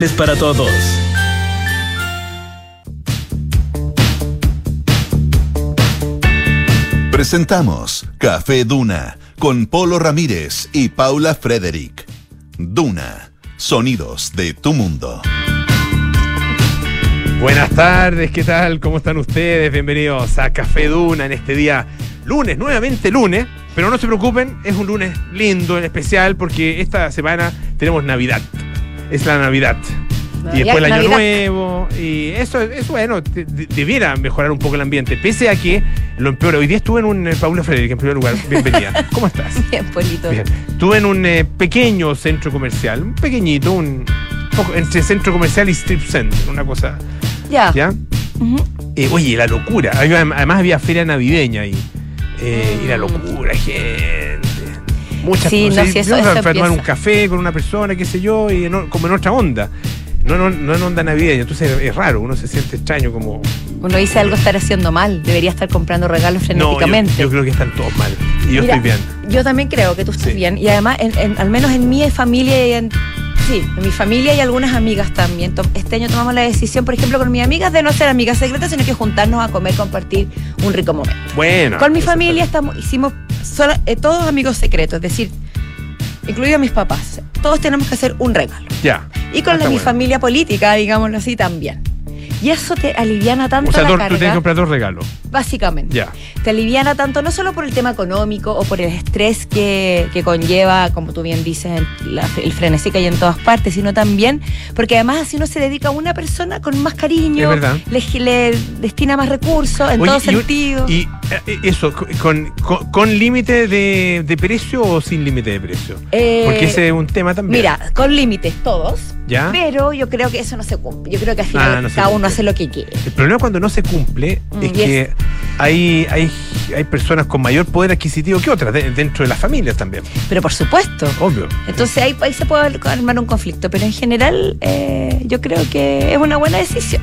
es para todos. Presentamos Café Duna con Polo Ramírez y Paula Frederick. Duna, sonidos de tu mundo. Buenas tardes, ¿qué tal? ¿Cómo están ustedes? Bienvenidos a Café Duna en este día lunes, nuevamente lunes, pero no se preocupen, es un lunes lindo, en especial, porque esta semana tenemos Navidad. Es la Navidad. Y después el año nuevo. Y eso es bueno, de- de- debiera mejorar un poco el ambiente. Pese a que lo empeora. Hoy día estuve en un. eh, Paula Frederick, en primer lugar. Bienvenida. ¿Cómo estás? Bien, Polito. Bien. Estuve en un eh, pequeño centro comercial. Un pequeñito, un. poco entre centro comercial y strip center. Una cosa. Ya. ¿Ya? Eh, oye, la locura. Además había feria navideña ahí. Eh, Y la locura, gente. Muchas Sí, no, cosas. sí, eso- Fuimos a eso tomar un café con una persona, qué sé yo, y en- como en otra onda. No, no, no en onda navideña. Entonces es raro, uno se siente extraño como. Uno dice algo estar haciendo mal. Debería estar comprando regalos No, yo, frenéticamente. yo creo que están todos mal. Y yo Mira, estoy bien. Yo también creo que tú estás Sí. bien. Y además, en- en- al menos en mi familia y en. Sí, en mi familia y algunas amigas también. Este año tomamos la decisión, por ejemplo, con mis amigas, de no ser amigas secretas, sino que juntarnos a comer, compartir un rico momento. Bueno. con mi eso familia estamos, hicimos solo- eh, todos amigos secretos, es decir, incluidos mis papás. Todos tenemos que hacer un regalo. Ya. Y con Ah, la, mi bueno. familia política, digámoslo así, también. Y eso te aliviana tanto O sea, la tú, tú carga, tienes que comprar dos regalos. básicamente. Ya. Te aliviana tanto no solo por el tema económico o por el estrés que, que conlleva, como tú bien dices, el, la- el frenesí que hay en todas partes, sino también porque además así uno se dedica a una persona con más cariño, le, le destina más recursos en Oye, todo y sentido. Y, eh, eso, con, con, con límite de, de precio o sin límite de precio. Eh, Porque ese es un tema también. Mira, con límites todos, ¿Ya? pero yo creo que eso no se cumple. Yo creo que al final Ah, no cada uno. Hace lo que quiere. El problema cuando no se cumple Mm, es que hay, hay, hay personas con mayor poder adquisitivo que otras de- dentro de las familias también. Pero por supuesto. Obvio. Entonces ahí, ahí se puede armar un conflicto, pero en general eh, yo creo que es una buena decisión.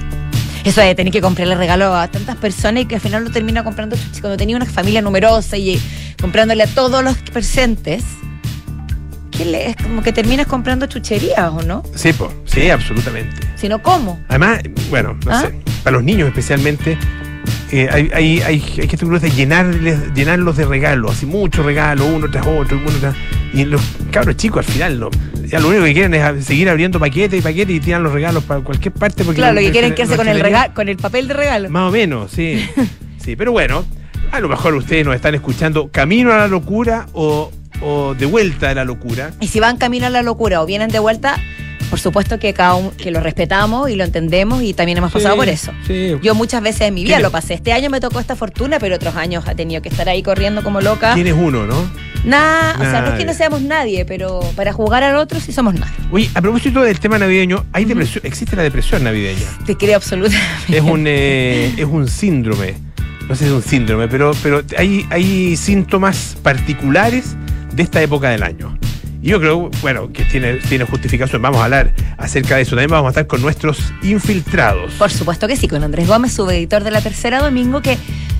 Eso de tener que comprarle regalo a tantas personas y que al final lo termina comprando cuando tenía una familia numerosa y eh, comprándole a todos los presentes, ¿qué le, es como que terminas comprando chucherías o no? Sí, po, sí, absolutamente. Si no, ¿cómo? Además, bueno, no ¿Ah? sé, para los niños especialmente, eh, hay, hay, hay, hay que de llenarles, llenarlos de regalos, así muchos regalos, uno tras otro, uno tras. Y los cabros chicos al final no. Ya lo único que quieren es seguir abriendo paquetes y paquetes y tiran los regalos para cualquier parte. Porque Claro, lo que quieren quedarse con el, regalo, con el papel de regalo. Más o menos, sí. sí, pero bueno, a lo mejor ustedes nos están escuchando camino a la locura o, o de vuelta a la locura. Y si van camino a la locura o vienen de vuelta, por supuesto que cada uno, que lo respetamos y lo entendemos y también hemos pasado Sí, por eso. sí. Yo muchas veces en mi vida ¿Quién lo pasé. Este año me tocó esta fortuna, pero otros años ha tenido que estar ahí corriendo como loca. ¿Quién es uno, no? Nada, o sea, no es que no seamos nadie, pero para jugar al otro sí somos nadie. Oye, a propósito del tema navideño, hay depresión, existe la depresión navideña. Te creo absolutamente. Es un, eh, es un síndrome. No sé si es un síndrome, pero, pero hay, hay síntomas particulares de esta época del año. Y yo creo, bueno, que tiene, tiene justificación. Vamos a hablar acerca de eso. También vamos a estar con nuestros infiltrados. Por supuesto que sí, con Andrés Gómez, subeditor de la tercera domingo, que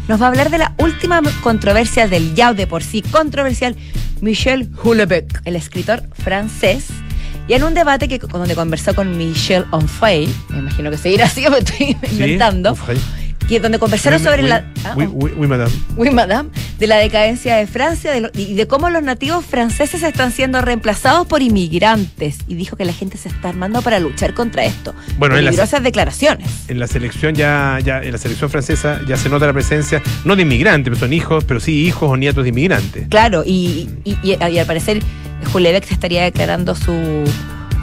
nos va a hablar de la última controversia del ya de por sí controversial Michel Houellebecq, el escritor francés. Y en un debate que donde conversó con Michel Onfray, me imagino que seguirá así, me estoy ¿Sí? inventando, ahí. Que donde conversaron Oui, sobre oui, la ah, oui, oui, madame. Madame, de la decadencia de Francia de lo- y de cómo los nativos franceses están siendo reemplazados por inmigrantes. Y dijo que la gente se está armando para luchar contra esto. Bueno, en la- Peligrosas declaraciones. En la selección ya, ya, en la selección francesa ya se nota la presencia, no de inmigrantes, pero son hijos, pero sí hijos o nietos de inmigrantes. Claro, y, y- y- y al parecer Julebeck se estaría declarando su,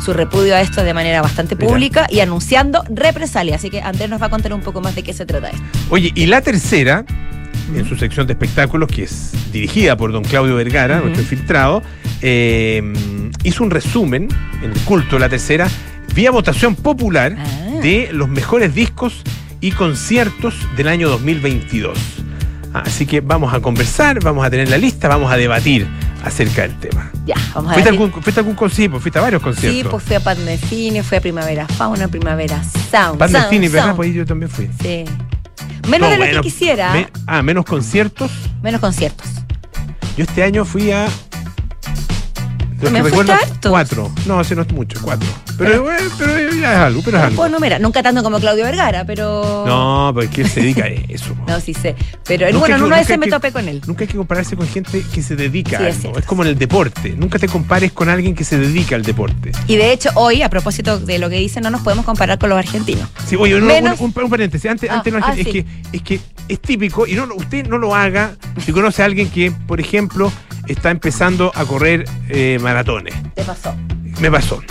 su repudio a esto de manera bastante Mira. pública y anunciando represalia. Así que Andrés nos va a contar un poco más de qué se trata esto. Oye, y la tercera, en su sección de espectáculos, que es dirigida por don Claudio Vergara, Ujú. nuestro infiltrado, eh, hizo un resumen en el culto de la tercera, vía votación popular, Ah. de los mejores discos y conciertos del año 2022. Ah, Así que vamos a conversar, vamos a tener la lista, vamos a debatir acerca del tema. Ya, vamos a ¿Fuiste ver. algún, fuiste a algún concierto? ¿Fuiste a varios conciertos? Sí, pues fui a Pandefini, fui a Primavera Fauna, Primavera Sound. Pan del Sound, Cine, ¿verdad? Sound. Pues ahí yo también fui. Sí. Menos No, de lo bueno, que quisiera, me- ah, menos conciertos. menos conciertos. Yo este año fui a. de los ¿Me que recuerdo? Cuatro. No, ese no es mucho, cuatro. Pero, bueno, pero ya es algo, pero es algo. Pues no, mira, nunca tanto como Claudio Vergara, pero. No, porque él se dedica a eso. No, sí sé. Pero Nunca bueno, que- una vez nunca hay me que- topé con él. Nunca hay que compararse con gente que se dedica Sí, a es algo. Es como en el deporte. Nunca te compares con alguien que se dedica al deporte. Y de hecho, hoy, a propósito de lo que dicen, no nos podemos comparar con los argentinos. Sí, oye, no, Menos- un, un- un paréntesis. Antes, Ah, antes no, ah, es, sí. que, es que es típico, y no, usted no lo haga si conoce a alguien que, por ejemplo, está empezando a correr eh, maratones. Te pasó. Me pasó.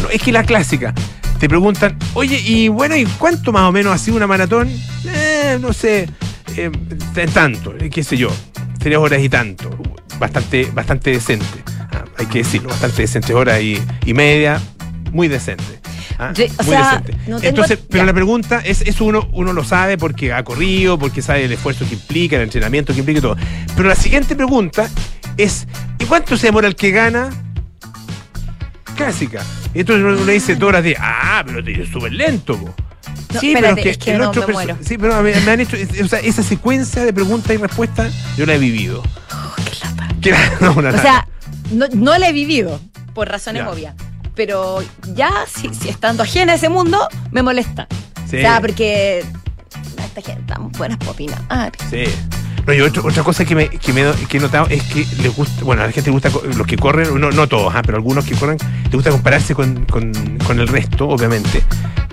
No, es que la clásica. Te preguntan, oye, y bueno, ¿y cuánto más o menos ha sido una maratón? Eh, no sé, eh, tanto, eh, qué sé yo, tres horas y tanto. Bastante, bastante decente. Ah, hay que decirlo, bastante decente, hora y, y media, muy decente. Ah, Yo- o muy sea, decente. no tengo- Entonces, pero ya. la pregunta es, eso uno, uno lo sabe porque ha corrido, porque sabe el esfuerzo que implica, el entrenamiento que implica y todo. Pero la siguiente pregunta es, ¿y cuánto se demora el que gana? Clásica. Entonces uno, uno dice dos horas de, ah, pero te es súper lento, po". No, sí, espérate, pero es que el no, me muero. Sí, pero me, me han hecho, o sea, esa secuencia de preguntas y respuestas, yo la he vivido. Oh, qué lata. No, O lata. sea, no, no la he vivido, por razones Ya. obvias. Pero ya, si, si estando ajena a ese mundo, me molesta. Sí. O sea, porque esta gente tan buenas popinas. Ah, Sí. No, y otro- otra cosa que, me, que, me, que he notado es que les gusta, bueno, a la gente le gusta, los que corren, no, no todos, ah, pero algunos que corren, les gusta compararse con, con- con el resto, obviamente.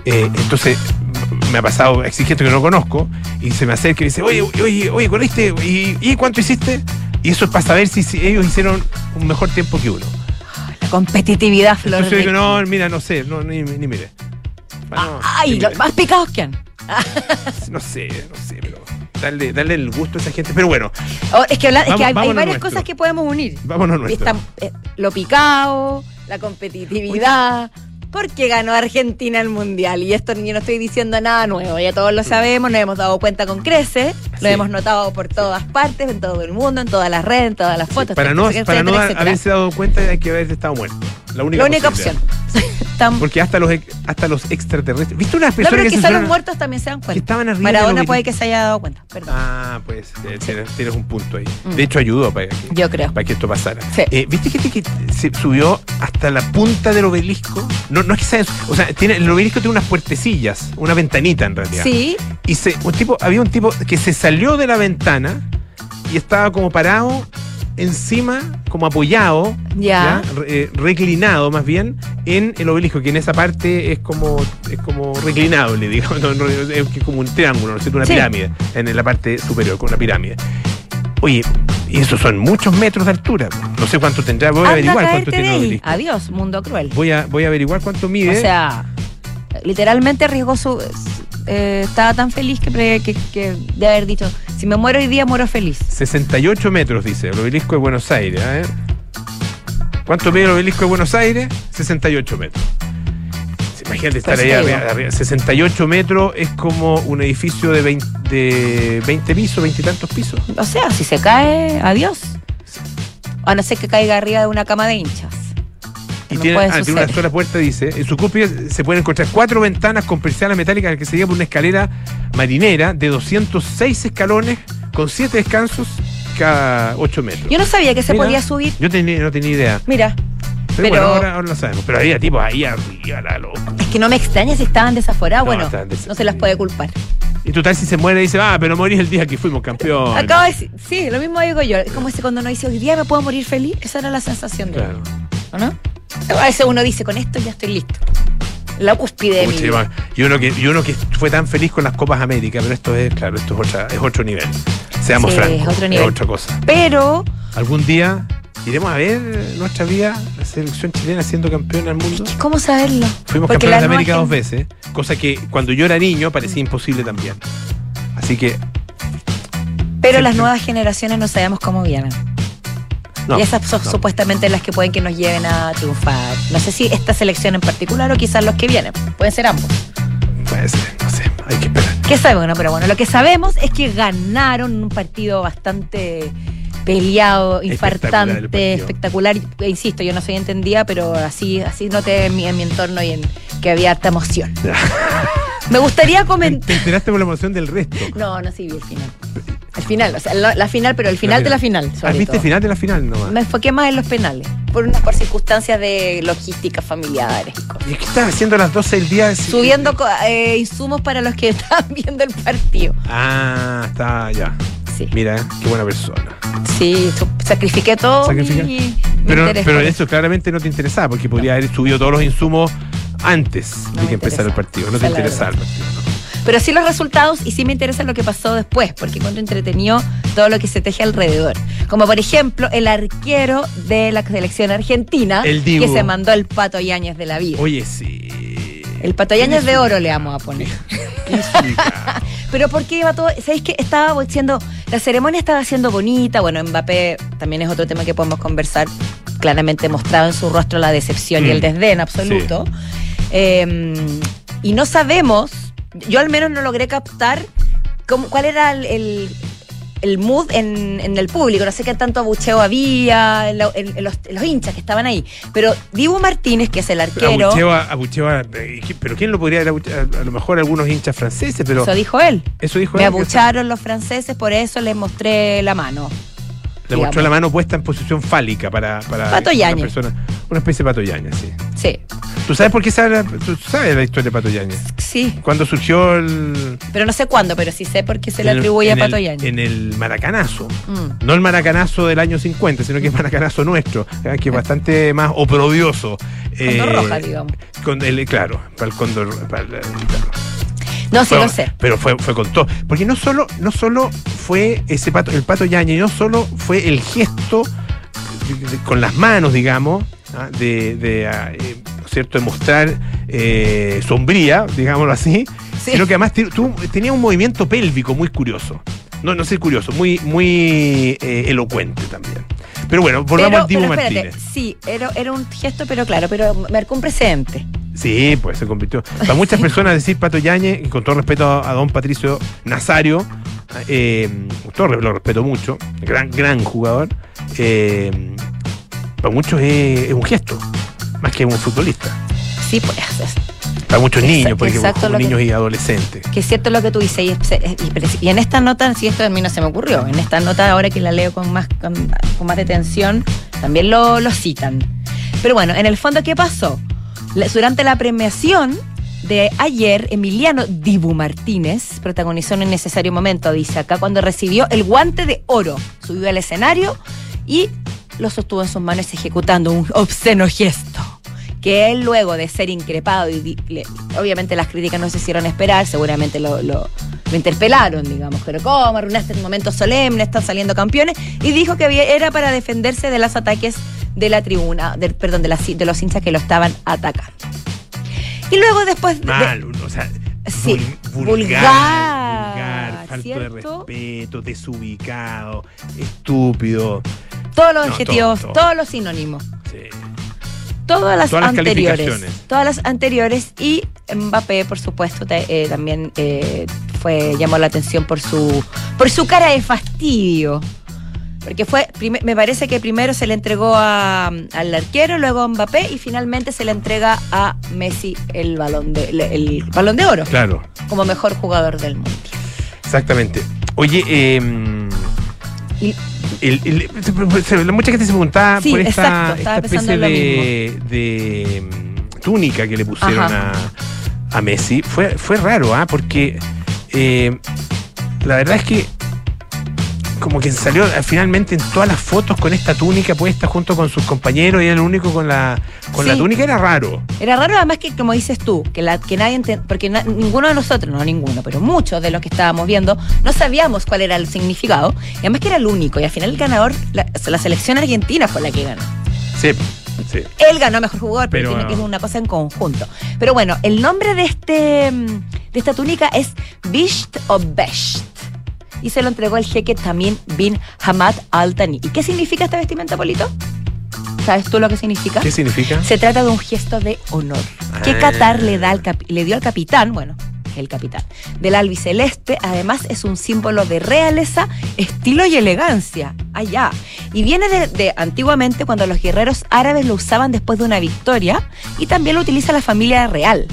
Eh, entonces, me ha pasado exigente que no conozco y se me acerca y dice, oye, oye, oye, ¿corriste? ¿Y, y cuánto hiciste? Y eso es para saber si, si ellos hicieron un mejor tiempo que uno. la competitividad, Flor. Entonces yo digo, no, mira, no sé, no, ni, ni mire. Ah, no, Ay, ni los más picados que han. No sé, no sé, pero darle, darle el gusto a esa gente. Pero bueno, Oh, es que, habla- es que Vamos- hay, varias nuestro. cosas que podemos unir. vámonos nuestro. está, eh, lo picado, la competitividad. Porque ganó Argentina el mundial. Y esto yo no estoy diciendo nada nuevo. Ya todos lo sabemos, nos hemos dado cuenta con crece. Lo Sí. hemos notado por todas partes, en todo el mundo, en todas las redes, en todas las fotos. Para no, etcétera, para no haberse dado cuenta hay que haber estado muerto. La única, La única posibilidad. opción. Porque hasta los, ex- hasta los extraterrestres. ¿Viste unas no, personas pero que quizá los muertos también se dan que cuenta. estaban arriba Maradona puede que se haya dado cuenta. Perdón. Ah, pues eh, tienes, tienes un punto ahí. Mm. De hecho, ayudó para que, Yo creo. para que esto pasara. Sí. Eh, ¿Viste gente que se subió hasta la punta del obelisco? No, no es que sea. O sea, tiene, el obelisco tiene unas puertecillas, una ventanita en realidad. Sí, Y se, un tipo, había un tipo que se salió de la ventana y estaba como parado encima, como apoyado, Ya. Eh, reclinado más bien, en el obelisco, que en esa parte es como, es como reclinable, digamos, no, no, es como un triángulo, ¿no es cierto? Una Sí. pirámide, en la parte superior, con una pirámide. Oye, y esos son muchos metros de altura. No sé cuánto tendrá, voy a anda a averiguar cuánto tiene el ahí. obelisco. Adiós, mundo cruel. Voy a, voy a averiguar cuánto mide. O sea, literalmente arriesgó su. Eh, estaba tan feliz que, que, que de haber dicho: si me muero hoy día, muero feliz. 68 metros, dice, el obelisco de Buenos Aires. Ver. ¿Cuánto mide el obelisco de Buenos Aires? 68 metros. Imagínate estar ahí arriba, arriba. 68 metros es como un edificio de 20, de 20 pisos, 20 y tantos pisos. O sea, si se cae, adiós. A no ser que caiga arriba de una cama de hinchas. Y No tiene, ah, tiene una sola puerta, dice. En su cúpula se pueden encontrar cuatro ventanas con persianas metálicas que se lleva por una escalera marinera de 206 escalones con 7 descansos cada 8 metros. Yo no sabía que se Mira. podía subir. Yo tenía- no tenía idea. Mira, Pero, Pero- bueno, ahora, ahora lo sabemos. Pero había tipos ahí arriba, la loco. es que no me extraña si estaban desaforados. No, bueno, estaban no se las puede culpar. Y total, si se muere, dice, ah, pero morís el día que fuimos campeones. Acabo de decir, sí, lo mismo digo yo. Es como ese cuando uno dice, hoy día me puedo morir feliz. Esa era la sensación de Claro. ¿o no? A veces uno dice, con esto ya estoy listo. La cúspide de mi Pucha, vida. y, uno que, y uno que fue tan feliz con las Copas América, pero esto es, claro, esto es, otra, es otro nivel. Seamos Sí, francos. es otro nivel. otra cosa. Pero Algún día iremos a ver nuestra vida, la selección chilena siendo campeona del mundo. ¿Cómo saberlo? Fuimos Porque campeones de América dos veces, cosa que cuando yo era niño parecía imposible también. Así que, Pero las nuevas generaciones no sabemos cómo vienen. No. y esas son no. supuestamente las que pueden que nos lleven a triunfar. No sé si esta selección en particular o quizás los que vienen. Pueden ser ambos. Puede ser, no sé, hay que esperar. ¿Qué sabemos? No, pero bueno, lo que sabemos es que ganaron un partido bastante peleado, infartante, espectacular. E Insisto, yo no soy entendida, pero así, así noté en mi, en mi entorno y en que había harta emoción. Me gustaría Te comentar. enteraste por la emoción del resto. No, no sí vi el final. O sea, la, la final, pero el final La de la final. sobre ¿Has visto todo. el final de la final nomás? Me enfoqué más en los penales. por, una, por circunstancias de logística familiares y cosas. ¿Y qué estás haciendo a las 12 del día? Subiendo eh, insumos para los que estaban viendo el partido. Ah, está ya. Sí, Mira, eh, qué buena persona. sí, sacrifiqué todo mi, Pero, pero eso claramente no te interesaba, porque podría haber subido todos los insumos antes No de que empezara el partido. No te interesaba el partido. ¿no? Pero sí los resultados y sí me interesa lo que pasó después, porque encuentro entretenido todo lo que se teje alrededor. Como por ejemplo el arquero de la selección argentina El que se mandó el pato Yáñez de la vida. Oye, sí. El pato Yáñez de oro le vamos a poner. Pero ¿por qué iba todo? ¿Sabéis que estaba siendo, la ceremonia estaba siendo bonita? Bueno, Mbappé también es otro tema que podemos conversar. Claramente mostraba en su rostro la decepción y Mm. el desdén absoluto. Eh, y no sabemos, yo al menos no logré captar cómo, cuál era el, el- el mood en, en el público. No sé qué tanto abucheo había, en, lo- en- en los, hinchas que estaban ahí. Pero Dibu Martínez, que es el arquero, Abucheo a- abucheo a- pero ¿quién lo podría abuchear? A lo mejor algunos hinchas franceses, pero eso dijo él. eso dijo Me él, que abucharon los franceses, por eso les mostré la mano. Le mostró digamos. la mano puesta en posición fálica para, para una persona. Una especie de pato Yáñez, sí. Sí, ¿Tú sabes por qué sabe la, tú sabes la historia de Pato Yáñez? sí. Cuando surgió el. Pero no sé cuándo, pero sí sé por qué se le atribuye a en el- Pato Yáñez. En el maracanazo. Mm. No el maracanazo del año 50, sino que el maracanazo nuestro, eh, que es bastante más oprobioso. Condor roja, digamos. Con el, claro, para el cóndor. para el- claro. No, sí lo sé. Pero fue, fue con todo. Porque no solo, no solo fue ese pato, el pato Yañez, no solo fue el gesto con las manos, digamos, ¿ah? de, de, ah, eh, ¿no es cierto? de mostrar eh, sombría, digámoslo así, Sí. sino que además tenía un movimiento pélvico muy curioso. No, no sé curioso, muy, muy eh, elocuente también. Pero bueno, volvamos Pero, al Dibu pero espérate, Martínez. sí, era, era un gesto, pero claro, pero marcó un precedente. Sí, pues se convirtió. Para muchas personas decir Pato Yañez, y con todo respeto a, a don Patricio Nazario, eh, todo lo respeto mucho, gran, gran jugador, eh, para muchos es, es un gesto, más que un futbolista. Sí, pues es- Para muchos niños, exacto como lo que- niños y adolescentes. que es cierto lo que tú dices. Y en esta nota, si esto a mí no se me ocurrió, en esta nota ahora que la leo con más, con, con más detención, también lo, lo citan. Pero bueno, en el fondo, ¿qué pasó? Durante la premiación de ayer, Emiliano Dibu Martínez protagonizó en un necesario momento, dice acá, cuando recibió el guante de oro. Subió al escenario y lo sostuvo en sus manos ejecutando un obsceno gesto. Que él luego de ser increpado y le- obviamente las críticas no se hicieron esperar, seguramente lo, lo- lo interpelaron, digamos, pero ¿cómo arruinaste el momento solemne? Están saliendo campeones. Y dijo que había- era para defenderse de los ataques de la tribuna, del, perdón, de, las- de los hinchas que lo estaban atacando. Y luego después de- Mal, o sea, Sí, vul- vulgar, vulgar, de respeto, desubicado, estúpido. todos los No, adjetivos, todo, todo. todos los sinónimos. Sí. Todas las Todas anteriores. Todas las anteriores. Y Mbappé, por supuesto, te- eh, también eh, fue, llamó la atención por su, por su cara de fastidio. Porque fue, me parece que primero se le entregó a- al arquero, luego a Mbappé y finalmente se le entrega a Messi el balón de, el, el balón de oro Claro, como mejor jugador del mundo. exactamente. Oye, eh, Y- el- el- se- mucha gente se preguntaba Sí, por esta, exacto, esta especie de, de, mm, túnica que le pusieron a, a Messi. Fue, fue raro, ¿ah? Porque eh, la verdad es que como que salió eh, finalmente en todas las fotos con esta túnica puesta junto con sus compañeros y era el único con la con la túnica era raro. Era raro además que, como dices tú, que, la, que nadie enten- porque na- ninguno de nosotros, no ninguno, pero muchos de los que estábamos viendo, no sabíamos cuál era el significado, y además que era el único, y al final el ganador, la, la selección argentina fue la que ganó. Sí, sí. Él ganó mejor jugador, pero, Pero, tiene que es una cosa en conjunto. Pero bueno, el nombre de este mm, de esta túnica es Bisht o Besht. Y se lo entregó el jeque Tamim bin Hamad Al Thani. ¿Y qué significa esta vestimenta, Polito? ¿Sabes tú lo que significa? ¿Qué significa? Se trata de un gesto de honor que Ah. Qatar le, da al le dio al capitán, bueno, el capitán, del albiceleste. Además, es un símbolo de realeza, estilo y elegancia. Allá. Y viene de, de antiguamente cuando los guerreros árabes lo usaban después de una victoria y también lo utiliza la familia real.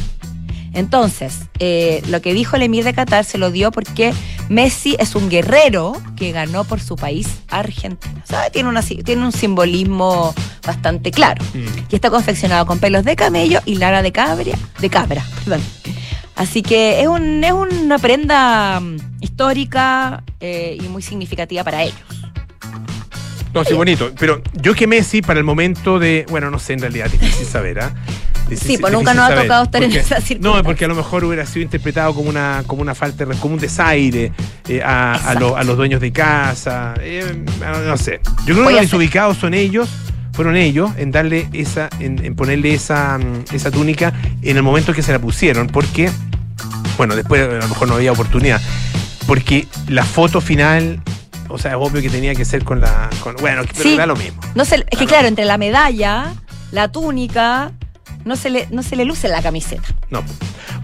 Entonces, eh, lo que dijo el emir de Qatar se lo dio porque Messi es un guerrero que ganó por su país, Argentina. O sea, tiene, una, tiene un simbolismo bastante claro. Mm. Y está confeccionado con pelos de camello y lana de cabra, de cabra, perdón. Así que es, un, es una prenda mm, histórica eh, y muy significativa para ellos. No, sí, bonito. Pero yo que Messi para el momento de. Bueno, no sé, en realidad, difícil saber, ¿ah? Sí, pues nunca nos ha tocado estar en esa No, circunstancia. porque a lo mejor hubiera sido interpretado como una, como una falta como un desaire eh, a, a Exacto. lo- a los dueños de casa. eh, no, no sé. Yo creo que Voy los desubicados son ellos. Fueron ellos en darle esa, en, en ponerle esa, mm, esa túnica en el momento que se la pusieron, porque, bueno, después a lo mejor no había oportunidad. Porque la foto final, o sea, es obvio que tenía que ser con la. Con, bueno, pero Sí. da lo mismo. No se, es que Claro. claro, entre la medalla, la túnica, no se le, no se le luce la camiseta. No.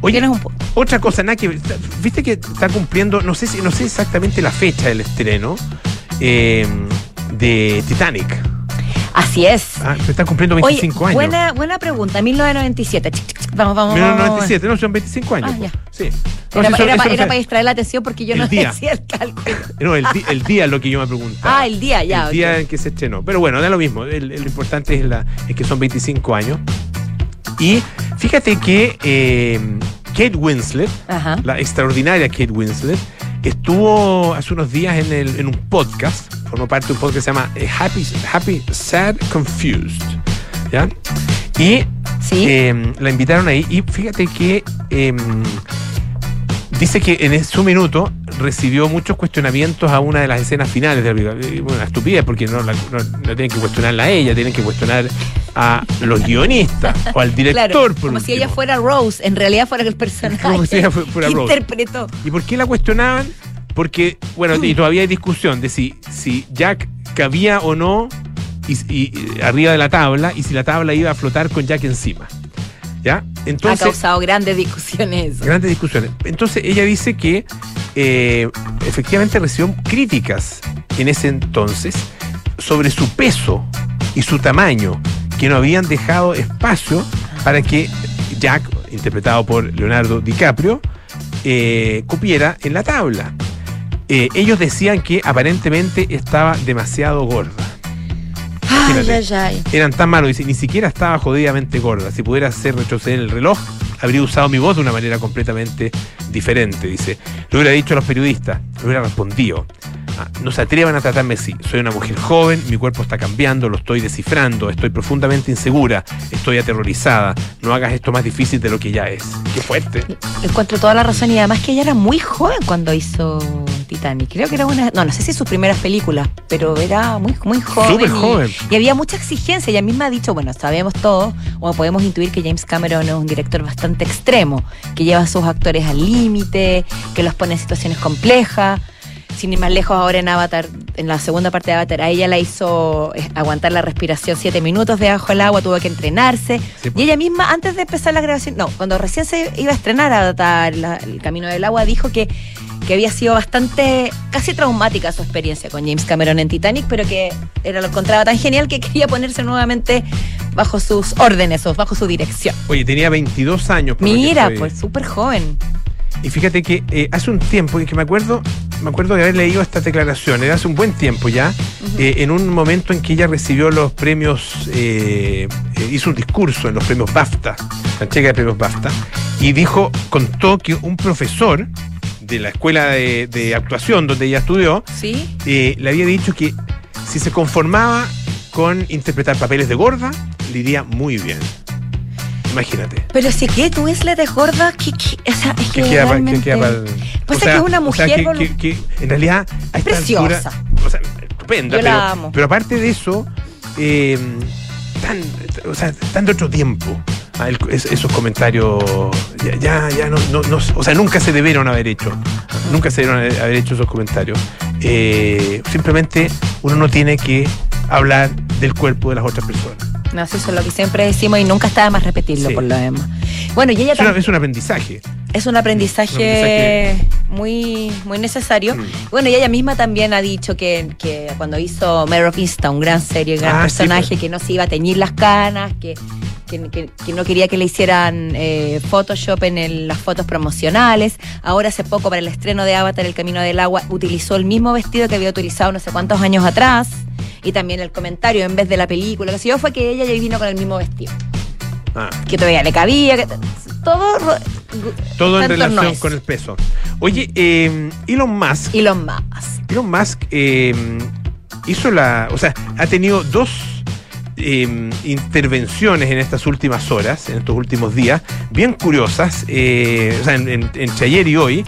Oye, Tienes un punto. otra cosa, que viste que está cumpliendo, no sé si, no sé exactamente la fecha del estreno eh, de Titanic. Así es. Ah, pero está cumpliendo 25 Oye, años. Buena, buena pregunta. 1997. Chic, chic, chic. Vamos, vamos, vamos. 1997, no, son 25 años. Ah, ya. Sí. No, Era, si eso- era eso pa- no era para distraer la atención porque yo El no día. decía el cálculo. No, el, di- el día es lo que yo me preguntaba. Ah, el día, ya. el día en que se estrenó. Pero bueno, da lo mismo. El- lo importante es, la, es que son 25 años. Y fíjate que eh, Kate Winslet, Ajá. la extraordinaria Kate Winslet, estuvo hace unos días en, el- en un podcast, formó parte de un podcast que se llama eh, Happy, Happy Sad, Confused. ¿Ya? Y Sí. eh, la invitaron ahí y fíjate que eh, dice que en su minuto recibió muchos cuestionamientos a una de las escenas finales de la película. Eh, Una estupidez porque no, la- no- no tienen que cuestionarla a ella, tienen que cuestionar a los guionistas o al director. Claro, por como si ella fuera Rose, en realidad fuera el personaje Como si ella fu- fuera Rose. interpretó. ¿Y por qué la cuestionaban? Porque, bueno, Mm. y todavía hay discusión de si, si Jack cabía o no y, y- y arriba de la tabla y si la tabla iba a flotar con Jack encima. ¿Ya? Ha Entonces, causado grandes discusiones grandes discusiones. Entonces, ella dice que eh, efectivamente recibió críticas en ese entonces sobre su peso y su tamaño, que no habían dejado espacio para que Jack, interpretado por Leonardo DiCaprio, eh, cupiera en la tabla. Eh, ellos decían que aparentemente estaba demasiado gorda. Ay, Imagínate. ay, ay. Eran tan malos, dice, ni siquiera estaba jodidamente gorda. Si pudiera hacer retroceder el reloj, habría usado mi voz de una manera completamente diferente, dice. Le hubiera dicho a los periodistas, le hubiera respondido. "Ah, no se atrevan a tratarme así. Soy una mujer joven, mi cuerpo está cambiando, lo estoy descifrando, estoy profundamente insegura, estoy aterrorizada. No hagas esto más difícil de lo que ya es. Qué fuerte. Encuentro toda la razón y además que ella era muy joven cuando hizo Titanic. Creo que era una, no, no sé si sus primeras películas, pero era muy, muy joven. Súper y- joven. Y, había mucha exigencia. Ella misma ha dicho, bueno, sabemos todos, o podemos intuir que James Cameron es un director bastante extremo, que lleva a sus actores al límite, que los pone en situaciones complejas. Sin ir más lejos, ahora en Avatar, en la segunda parte de Avatar, a ella la hizo eh, aguantar la respiración siete minutos debajo del agua, tuvo que entrenarse. Sí, Y pues. ella misma, antes de empezar la grabación, no, cuando recién se iba a estrenar Avatar, la- el Camino del Agua, dijo que, que había sido bastante, casi traumática su experiencia con James Cameron en Titanic, pero que era lo encontraba tan genial que quería ponerse nuevamente bajo sus órdenes o bajo su dirección. Oye, tenía 22 años. por Mira, pues súper joven. Y fíjate que eh, hace un tiempo, y que me acuerdo, me acuerdo de haber leído estas declaraciones, hace un buen tiempo ya, eh, en un momento en que ella recibió los premios, eh, hizo un discurso en los premios BAFTA, la entrega de premios BAFTA, y dijo, contó que un profesor de la escuela de, de actuación donde ella estudió, ¿Sí? eh, le había dicho que si se conformaba con interpretar papeles de gorda, le iría muy bien. Imagínate. Pero si que tú es la de gorda, que, que- o sea, es que que queda, que realmente- pa'l- Pues o es que es una o sea, mujer que, en realidad esta Preciosa. altura, o sea, estupenda, Yo la pero, amo. pero aparte de eso, eh, tan, o sea, tan de otro tiempo. Ah, el- es- esos comentarios ya, ya, ya no, no, no- o sea, nunca se debieron haber hecho. Nunca se debieron haber hecho esos comentarios. Eh, simplemente uno no tiene que hablar del cuerpo de las otras personas. No, eso es lo que siempre decimos y nunca está de más repetirlo Sí. por lo demás. Bueno, y ella Es, una- tam- es un aprendizaje. es un aprendizaje, Un aprendizaje. muy, muy necesario. Mm. Bueno, y ella misma también ha dicho que, que cuando hizo Mare of Easttown, gran serie, gran Ah, sí, personaje, pues. que no se iba a teñir las canas, que, que, que- que no quería que le hicieran eh, Photoshop en el- las fotos promocionales. Ahora hace poco para el estreno de Avatar, El Camino del Agua, utilizó el mismo vestido que había utilizado no sé cuántos años atrás. Y también el comentario, en vez de la película, que sé yo, fue que ella ya vino con el mismo vestido. Ah, Que todavía le cabía, que todo... todo en relación con el peso. Oye, eh, Elon Musk, Y los más. Elon Musk eh, hizo la, o sea, ha tenido dos eh, intervenciones en estas últimas horas, en estos últimos días, bien curiosas, eh, o sea, en, en- entre ayer y hoy,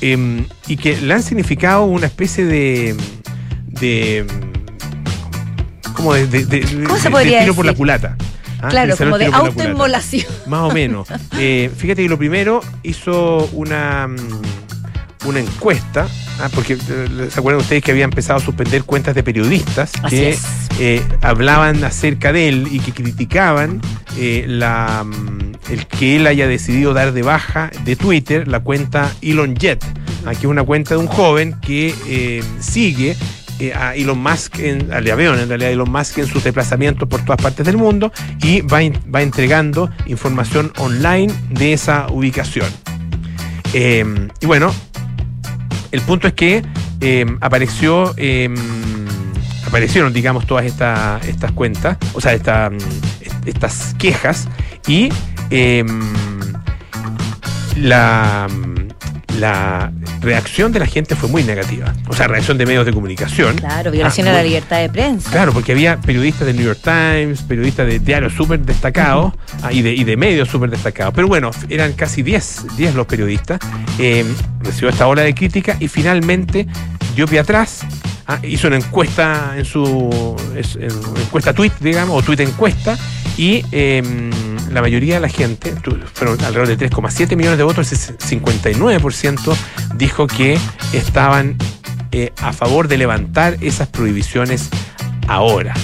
eh, y que le han significado una especie de, de como de, de, de- ¿Cómo se de- podría tiro por la culata. ¿ah? Claro, como de autoinmolación. Más o menos. Eh, fíjate que lo primero hizo una, mm, una encuesta, ah, porque eh, se acuerdan ustedes que había empezado a suspender cuentas de periodistas Así que eh, hablaban acerca de él y que criticaban eh, la, mm, el que él haya decidido dar de baja de Twitter la cuenta Elon Jet, aquí es una cuenta de un joven que eh, sigue a Elon Musk, en, al avión en realidad, Elon Musk en sus desplazamientos por todas partes del mundo y va, entregando información online de esa ubicación. Eh, y bueno, el punto es que eh, apareció, eh, aparecieron, digamos, todas esta- estas cuentas, o sea, esta, est- estas quejas y la, la reacción de la gente fue muy negativa. O sea, reacción de medios de comunicación. Claro, violación Ah, a la libertad de prensa. Claro, porque había periodistas del New York Times, periodistas de diarios súper destacados ah, y, de, y de medios súper destacados. Pero bueno, eran casi 10, 10 los periodistas. Eh, recibió esta ola de crítica y finalmente dio pie atrás. Ah, hizo una encuesta en su es- en- encuesta tweet, digamos, o tweet encuesta, y eh, la mayoría de la gente, fueron alrededor de 3,7 millones de votos, el 59% dijo que estaban eh, a favor de levantar esas prohibiciones ahora.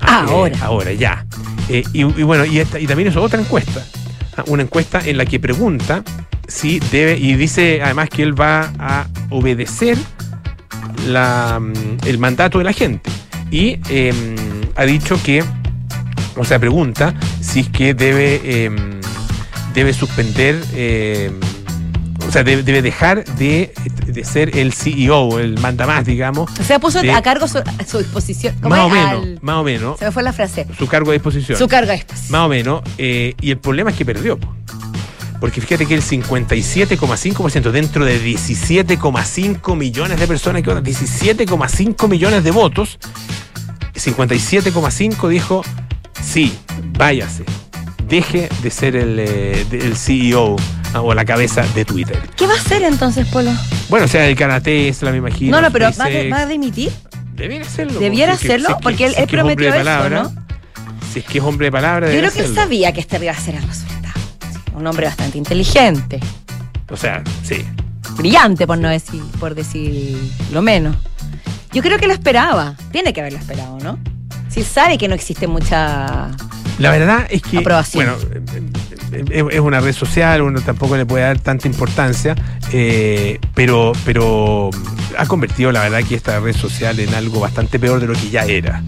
Ah, eh, Ahora. ahora, ya. Eh, y, y bueno, y, esta- y también hizo otra encuesta. Ah, Una encuesta en la que pregunta si debe, y dice además que él va a obedecer la, mm, el mandato de la gente. Y eh, ha dicho que, o sea, pregunta si es que debe, eh, debe suspender, eh, o sea, debe, debe dejar de, de ser el CEO, el mandamás, digamos. O sea, puso de- a cargo su, a su disposición. ¿Cómo Más o menos, Al- más o menos, Se me fue la frase. su cargo a disposición. Su cargo a disposición. Más o menos. eh, y el problema es que perdió. Po. Porque fíjate que el 57,5% dentro de 17,5 millones de personas que votan, 17,5 millones de votos, 57,5 dijo, sí, váyase, deje de ser el, eh, el CEO ah, o la cabeza de Twitter. ¿Qué va a hacer entonces, Polo? Bueno, o sea, dedicar a Tesla, me imagino. No, no, pero ¿va, a de- SpaceX. va a dimitir? Debiera hacerlo. Debiera hacerlo, si es que- porque él- si él es prometió eso, palabra, ¿no? Si es que es hombre de palabra, Yo creo que él sabía que este iba a ser el resultado. Un hombre bastante inteligente, O sea, sí. brillante, por no decir, por decir lo menos. Yo creo que lo esperaba. Tiene que haberlo esperado, ¿no? Si sabe que no existe mucha. La verdad es que, Aprobación. bueno, eh, eh, es una red social, uno tampoco le puede dar tanta importancia, eh, pero, pero ha convertido la verdad que esta red social en algo bastante peor de lo que ya era.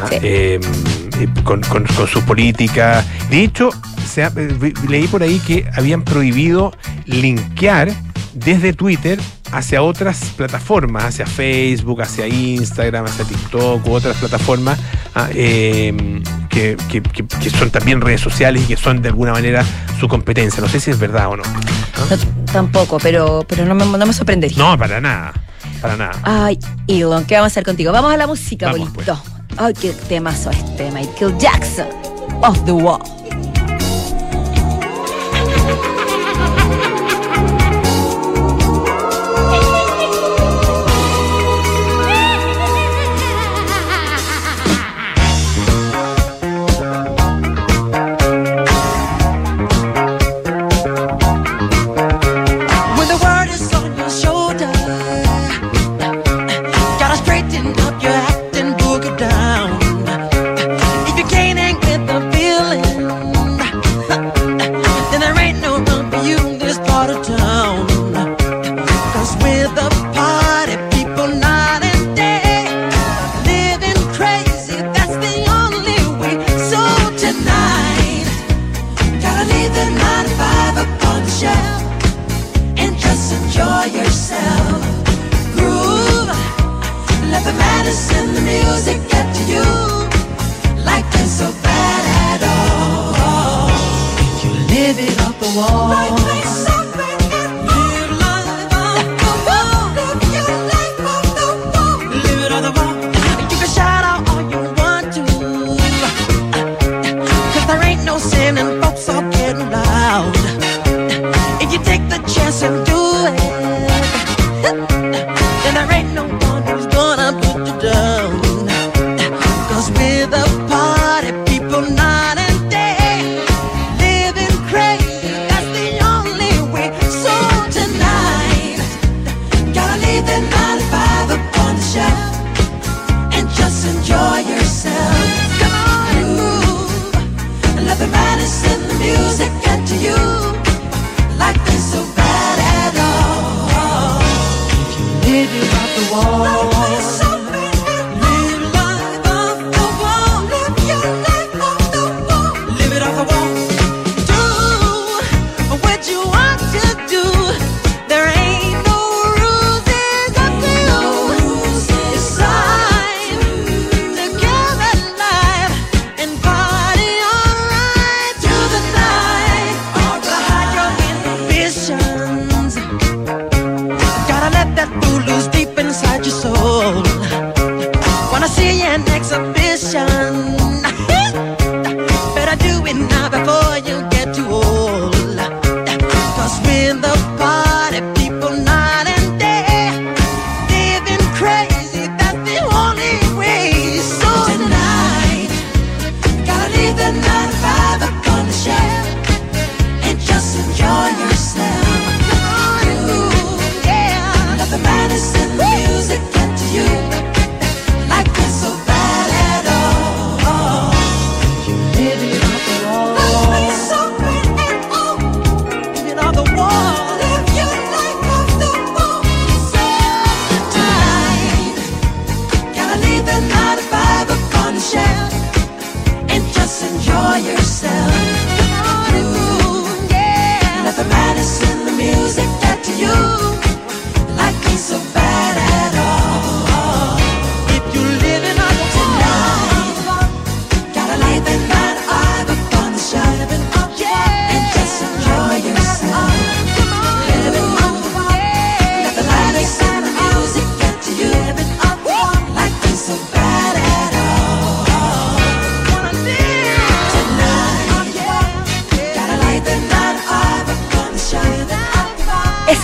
¿ah? Sí. Eh, eh, con, con- con sus políticas. De hecho, se ha- eh, leí por ahí que habían prohibido linkear desde Twitter hacia otras plataformas, hacia Facebook, hacia Instagram, hacia TikTok u otras plataformas ah, eh, que, que- que- son también redes sociales y que son de alguna manera su competencia. No sé si es verdad o no. No, tampoco, pero, pero no, me, no me sorprendería. No, para nada. Para nada. Ay, Elon, ¿qué vamos a hacer contigo? Vamos a la música, Vamos, pues. Ay, qué temazo este, Michael Jackson. Off the wall. When the world is on your shoulder, gotta straighten up your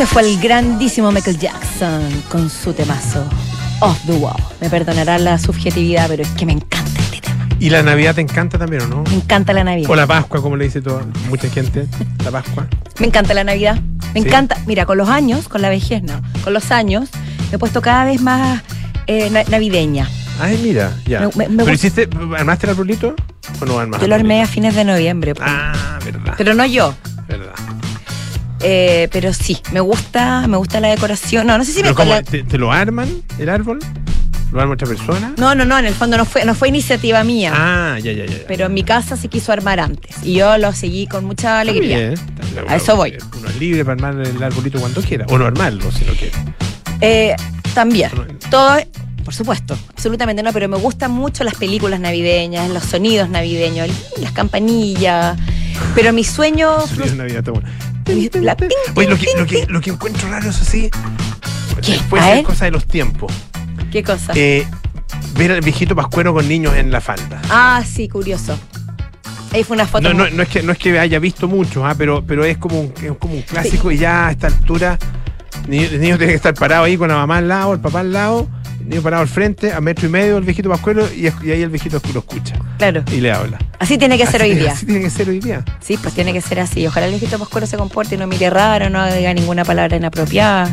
Ese fue el grandísimo Michael Jackson con su temazo Off the Wall. Me perdonará la subjetividad, pero es que me encanta este tema. ¿Y la Navidad te encanta también o no? Me encanta la Navidad. O la Pascua, como le dice toda, mucha gente. La Pascua. Me encanta la Navidad. Me Sí. encanta. Mira, con los años, con la vejez, no. Con los años, me he puesto cada vez más eh, na- navideña. Ay, mira, ya. Me- me- me ¿Pero hiciste, armaste el arbolito o no armaste? Yo lo armé a fines de noviembre. pues. Ah, verdad. Pero no yo. Eh, pero sí, me gusta, me gusta la decoración. No, no sé si me ¿cómo, la- te, te lo arman el árbol? ¿Lo arma otra persona? No, no, no, en el fondo no fue, no fue iniciativa mía. Ah, ya, ya, ya. Pero en mi casa se quiso armar antes. Y yo lo seguí con mucha Está alegría. bien, está bien. A eso voy. Uno es libre para armar el arbolito cuando quiera. O no armarlo si no quiere. Eh, también. No. Todo, por supuesto, absolutamente no, pero me gustan mucho las películas navideñas, los sonidos navideños, las campanillas. Pero mi sueño. Navidad, bueno. La- Oye, lo que, lo, que, lo que encuentro raro, eso sí, ¿Qué? ser ver. cosa de los tiempos. ¿Qué cosa? Eh, ver al viejito pascuero con niños en la falda. ah, sí, curioso. Ahí fue una foto. No, no, no es que no es que haya visto muchos, ah, pero, pero es como un, es como un clásico y ya a esta altura ni- el niño tiene que estar parado ahí con la mamá al lado, el papá al lado, el niño parado al frente, a metro y medio el viejito pascuero y, y ahí el viejito lo escucha Claro. y le habla. Así tiene que ser Así- hoy día. Así tiene que ser hoy día. Sí, pues tiene que ser así. Ojalá el viejito Pascuero se comporte y no mire raro, no diga ninguna palabra inapropiada.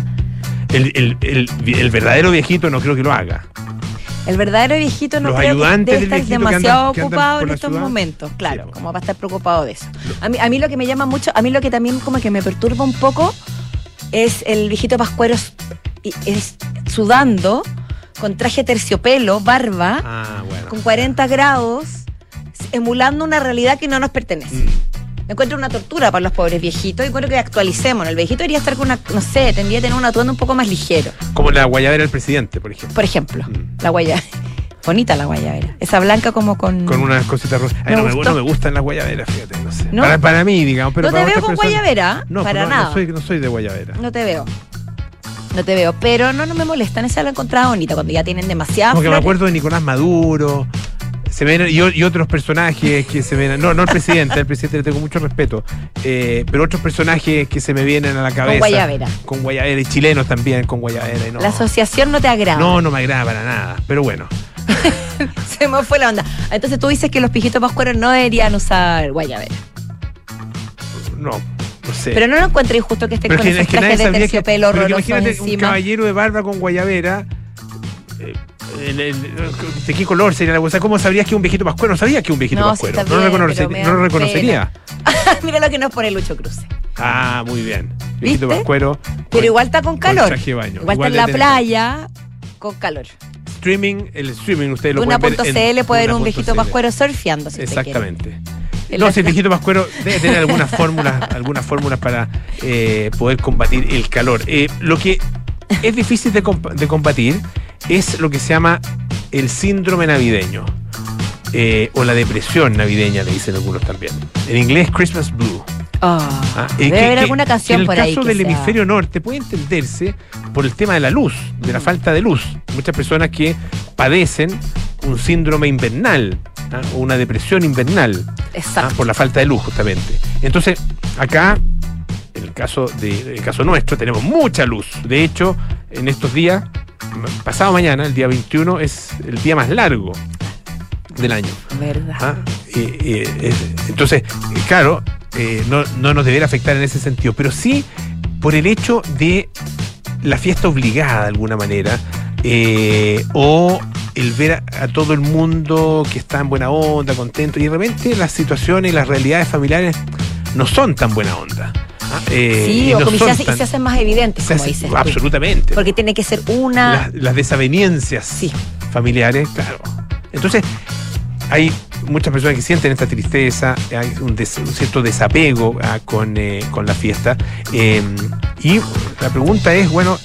El, el- el- el verdadero viejito no creo que lo haga. El verdadero viejito no Los creo que ayudantes debe estar demasiado andan- que andan ocupado en estos ciudad. momentos, claro, Sí, como para estar preocupado de eso. A mí, a mí lo que me llama mucho, a mí lo que también como que me perturba un poco es el viejito Pascuero es sudando con traje terciopelo, barba, Ah, bueno. con 40 grados, emulando una realidad que no nos pertenece. Mm. encuentro una tortura para los pobres viejitos y creo que actualicemos. El viejito debería estar con una, no sé, tendría que tener un atuendo un poco más ligero. Como la guayabera del presidente, por ejemplo. Por ejemplo, Mm. la guaya. Bonita la guayabera. Esa blanca como con. Con unas cositas rojas. Ay, Me no, me, no me gustan las guayaberas, fíjate, no sé. ¿No? Para, para mí, digamos. Pero No te para veo otras con personas- guayabera, No, para nada. Soy, no soy de guayabera. No te veo. No te veo. Pero no, no me molestan. Esa la encontraba bonita cuando ya tienen demasiadas Como que me acuerdo de Nicolás Maduro. Se ven, y, y otros personajes que se ven. No, no el presidente, al presidente le tengo mucho respeto. eh, pero otros personajes que se me vienen a la cabeza. guayabera. Con guayabera. Y chilenos también con guayabera. y no, La asociación no te agrada. no, no me agrada para nada. Pero bueno. Se me fue la onda. Entonces tú dices que los pijitos pascueros no deberían usar guayabera. No, no sé. Pero no lo encuentro injusto que Pero con es que, esos es que nadie trajes de terciopelo horrorosos imagínate un encima. caballero de barba con guayabera. eh, el- el- ¿De qué color sería la cosa? ¿Cómo sabrías que un viejito pascuero? No sabía que un viejito No, pascuero. no, lo bien, reconocer- pero me no lo reconocería. Mira lo que nos pone Lucho Cruz. Ah, muy bien. Viejito pascuero. Pero con- igual está con calor. traje. Igual, Igual está en la playa con calor. Streaming, el streaming, ustedes lo pueden ver. en Duna.cl puede ver un viejito pascuero surfeando si. Exactamente. No, si el viejito pascuero debe tener algunas fórmulas, algunas fórmulas para eh, poder combatir el calor. Eh, lo que es difícil de, de combatir es lo que se llama el síndrome navideño. eh, o la depresión navideña, le dicen algunos también. En inglés, Christmas Blue. Ah, Ah, eh, debe que- haber alguna canción en por el ahí. caso que del sea- hemisferio norte puede entenderse por el tema de la luz, de la falta de luz. Muchas personas que padecen un síndrome invernal ¿ah? o una depresión invernal ¿ah? Exacto. por la falta de luz justamente. Entonces, acá, en el caso, de, el caso nuestro, tenemos mucha luz. De hecho, en estos días, pasado mañana, el día 21, es el día más largo del año. Verdad. ¿ah? Eh, entonces, eh, claro, eh, no, no nos debería afectar en ese sentido, pero sí por el hecho de la fiesta obligada de alguna manera, eh, o el ver a, a todo el mundo que está en buena onda, contento, y de repente las situaciones y las realidades familiares no son tan buena onda. ¿ah? Eh, sí, y o no como se, son hace- y tan- se hacen más evidentes, como hace- dices tú. absolutamente. Porque tiene que ser una. las, las desavenencias Sí. familiares, claro. Entonces, hay muchas personas que sienten esta tristeza, hay un, des- un cierto desapego ah, con, eh, con la fiesta. eh, y la pregunta es, bueno,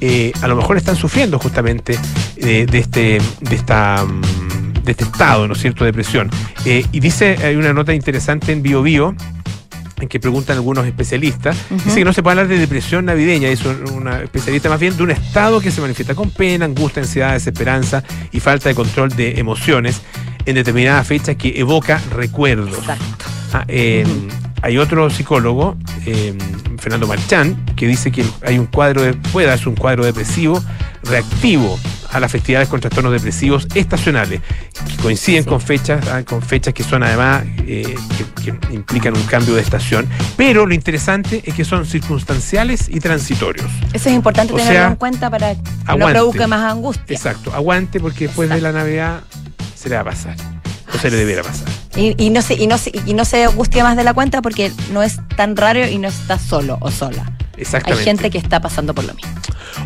eh, a lo mejor están sufriendo justamente de, este, de, esta, mm, de este estado, ¿no es cierto?, de depresión. Y dice, hay una nota interesante en Bio Bio, en que preguntan algunos especialistas, dice que no se puede hablar de depresión navideña, es un- una especialista más bien de un estado que se manifiesta con pena, angustia, ansiedad, desesperanza y falta de control de emociones en determinadas fechas que evoca recuerdos. Exacto. Ah, eh, Hay otro psicólogo, eh, Fernando Marchán, que dice que hay un cuadro, de, puede darse un cuadro depresivo reactivo a las festividades con trastornos depresivos estacionales, que coinciden Sí. con fechas, ah, con fechas que son además eh, que, que implican un cambio de estación. Pero lo interesante es que son circunstanciales y transitorios. Eso es importante O tenerlo sea, en cuenta para que no provoque más angustia. Exacto, aguante porque después de la Navidad se le va a pasar. O se le debiera pasar. Y, y no se, y, no se, y no se angustia más de la cuenta porque no es tan raro y no está solo o sola. Hay Exactamente. gente que está pasando por lo mismo.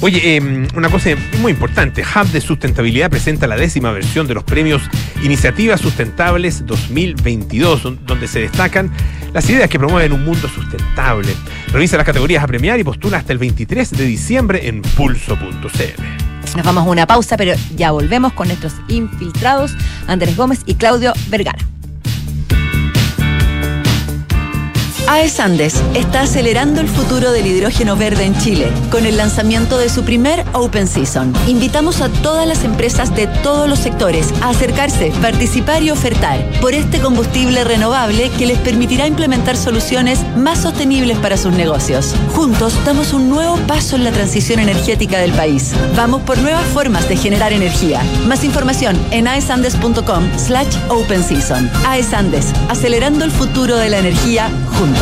Oye, eh, una cosa muy importante, Hub de Sustentabilidad presenta la décima versión de los premios Iniciativas Sustentables 2022, don- donde se destacan las ideas que promueven un mundo sustentable. Revisa las categorías a premiar y postula hasta el 23 de diciembre en pulso.cl. Nos vamos a una pausa, pero ya volvemos con nuestros infiltrados, Andrés Gómez y Claudio Vergara. AES Andes está acelerando el futuro del hidrógeno verde en Chile con el lanzamiento de su primer Open Season. Invitamos a todas las empresas de todos los sectores a acercarse, participar y ofertar por este combustible renovable que les permitirá implementar soluciones más sostenibles para sus negocios. Juntos damos un nuevo paso en la transición energética del país. Vamos por nuevas formas de generar energía. Más información en aesandes.com slash open season. AES Andes, acelerando el futuro de la energía juntos.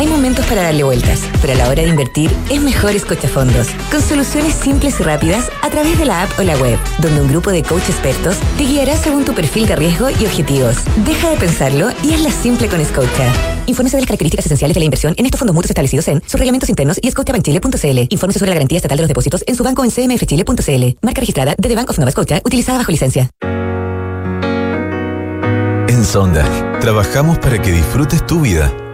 Hay momentos para darle vueltas, pero a la hora de invertir es mejor Fondos. Con soluciones simples y rápidas a través de la app o la web, donde un grupo de coach expertos te guiará según tu perfil de riesgo y objetivos. Deja de pensarlo y hazla simple con Scotia. Infórmese de las características esenciales de la inversión en estos fondos mutuos establecidos en sus reglamentos internos y scotiabankchile.cl. Infórmese sobre la garantía estatal de los depósitos en su banco en cmfchile.cl. Marca registrada de The Bank of Nova Scotia, utilizada bajo licencia. En Sonda, trabajamos para que disfrutes tu vida,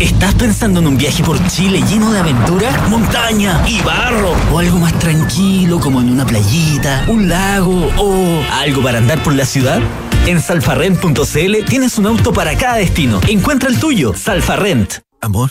¿Estás pensando en un viaje por Chile lleno de aventura, montaña y barro? ¿O algo más tranquilo como en una playita, un lago o algo para andar por la ciudad? En salfarrent.cl tienes un auto para cada destino. Encuentra el tuyo, Salfarrent. Amor,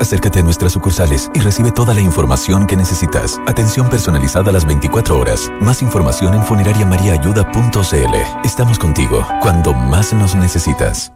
Acércate a nuestras sucursales y recibe toda la información que necesitas. Atención personalizada a las 24 horas. Más información en funerariamariaayuda.cl. Estamos contigo cuando más nos necesitas.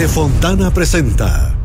De Fontana presenta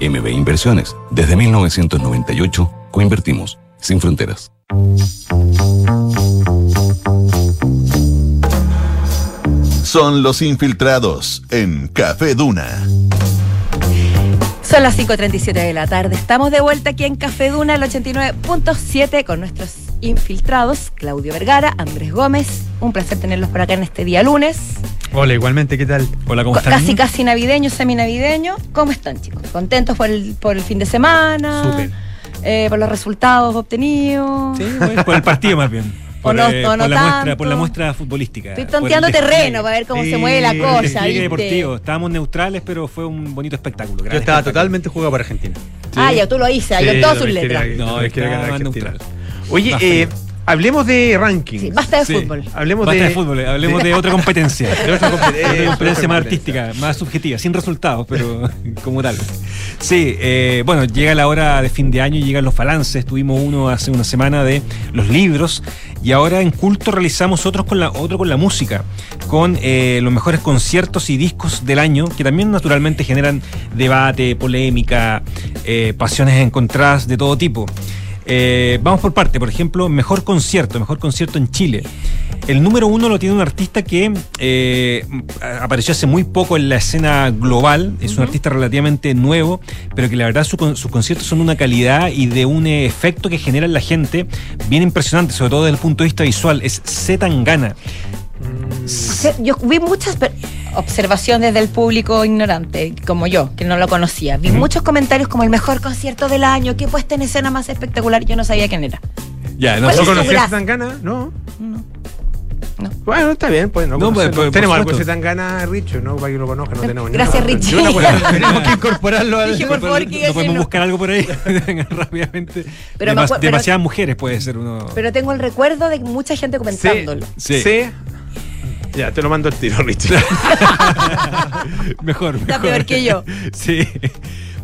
MB Inversiones. Desde 1998, coinvertimos sin fronteras. Son los infiltrados en Café Duna. Son las 5.37 de la tarde. Estamos de vuelta aquí en Café Duna, el 89.7, con nuestros infiltrados, Claudio Vergara, Andrés Gómez. Un placer tenerlos por acá en este día lunes. Hola, igualmente, ¿qué tal? Hola, ¿cómo están? Casi, casi navideño, semi-navideño. ¿Cómo están, chicos? ¿Contentos por el, por el fin de semana? Súper. Eh, por los resultados obtenidos. Sí, bueno, por el partido más bien. Por, O no- eh, no por, la tanto. muestra, por la muestra futbolística. Estoy despliegue. terreno para ver cómo se mueve la Sí, cosa, El deportivo. Estábamos neutrales, pero fue un bonito espectáculo. Yo estaba espectáculo. totalmente jugado para Argentina. Ah, ya tú lo hice, Sí, con todas sus no, letras. quería- No, ganar estaba Argentina. neutral. Oye, eh, feliz. Hablemos de rankings. Sí, basta de Sí. fútbol. Hablemos Basta de, de fútbol, hablemos de otra competencia. de otra competencia. Otra competencia más artística, más subjetiva, sin resultados, pero como tal. Sí, eh, bueno, llega la hora de fin de año y llegan los balances. Tuvimos uno hace una semana de los libros y ahora en culto realizamos otros con la, otro con la música, con eh, los mejores conciertos y discos del año, que también naturalmente generan debate, polémica, eh, pasiones encontradas de todo tipo. Eh, vamos por parte, por ejemplo, mejor concierto, mejor concierto en Chile. El número uno lo tiene un artista que eh, apareció hace muy poco en la escena global, es un artista relativamente nuevo, pero que la verdad su sus conciertos son de una calidad y de un efecto que genera en la gente bien impresionante, sobre todo desde el punto de vista visual. Es Z Tangana. Yo vi muchas, pero observación desde el público ignorante, como yo, que no lo conocía. Vi muchos comentarios como el mejor concierto del año, qué puesta en escena más espectacular. Yo no sabía quién era. Ya, ¿no, ¿Cuál ¿no es tu conocías gracia? Tangana? No. No. Bueno, está bien, pues no, No, pues, por Tenemos algo supuesto. de Tangana, Richo, ¿no? Para que lo conozcan, no tenemos Gracias, cuestión- Tenemos que incorporarlo al. Dije, por favor, que no que podemos no. buscar algo por ahí rápidamente. Pero me Demas- acuer- pero- demasiadas mujeres puede ser uno. Pero tengo el recuerdo de mucha gente comentándolo. Sí. Sí. Ya, te lo mando el tiro, Richie. mejor, Está mejor. peor que yo. Sí.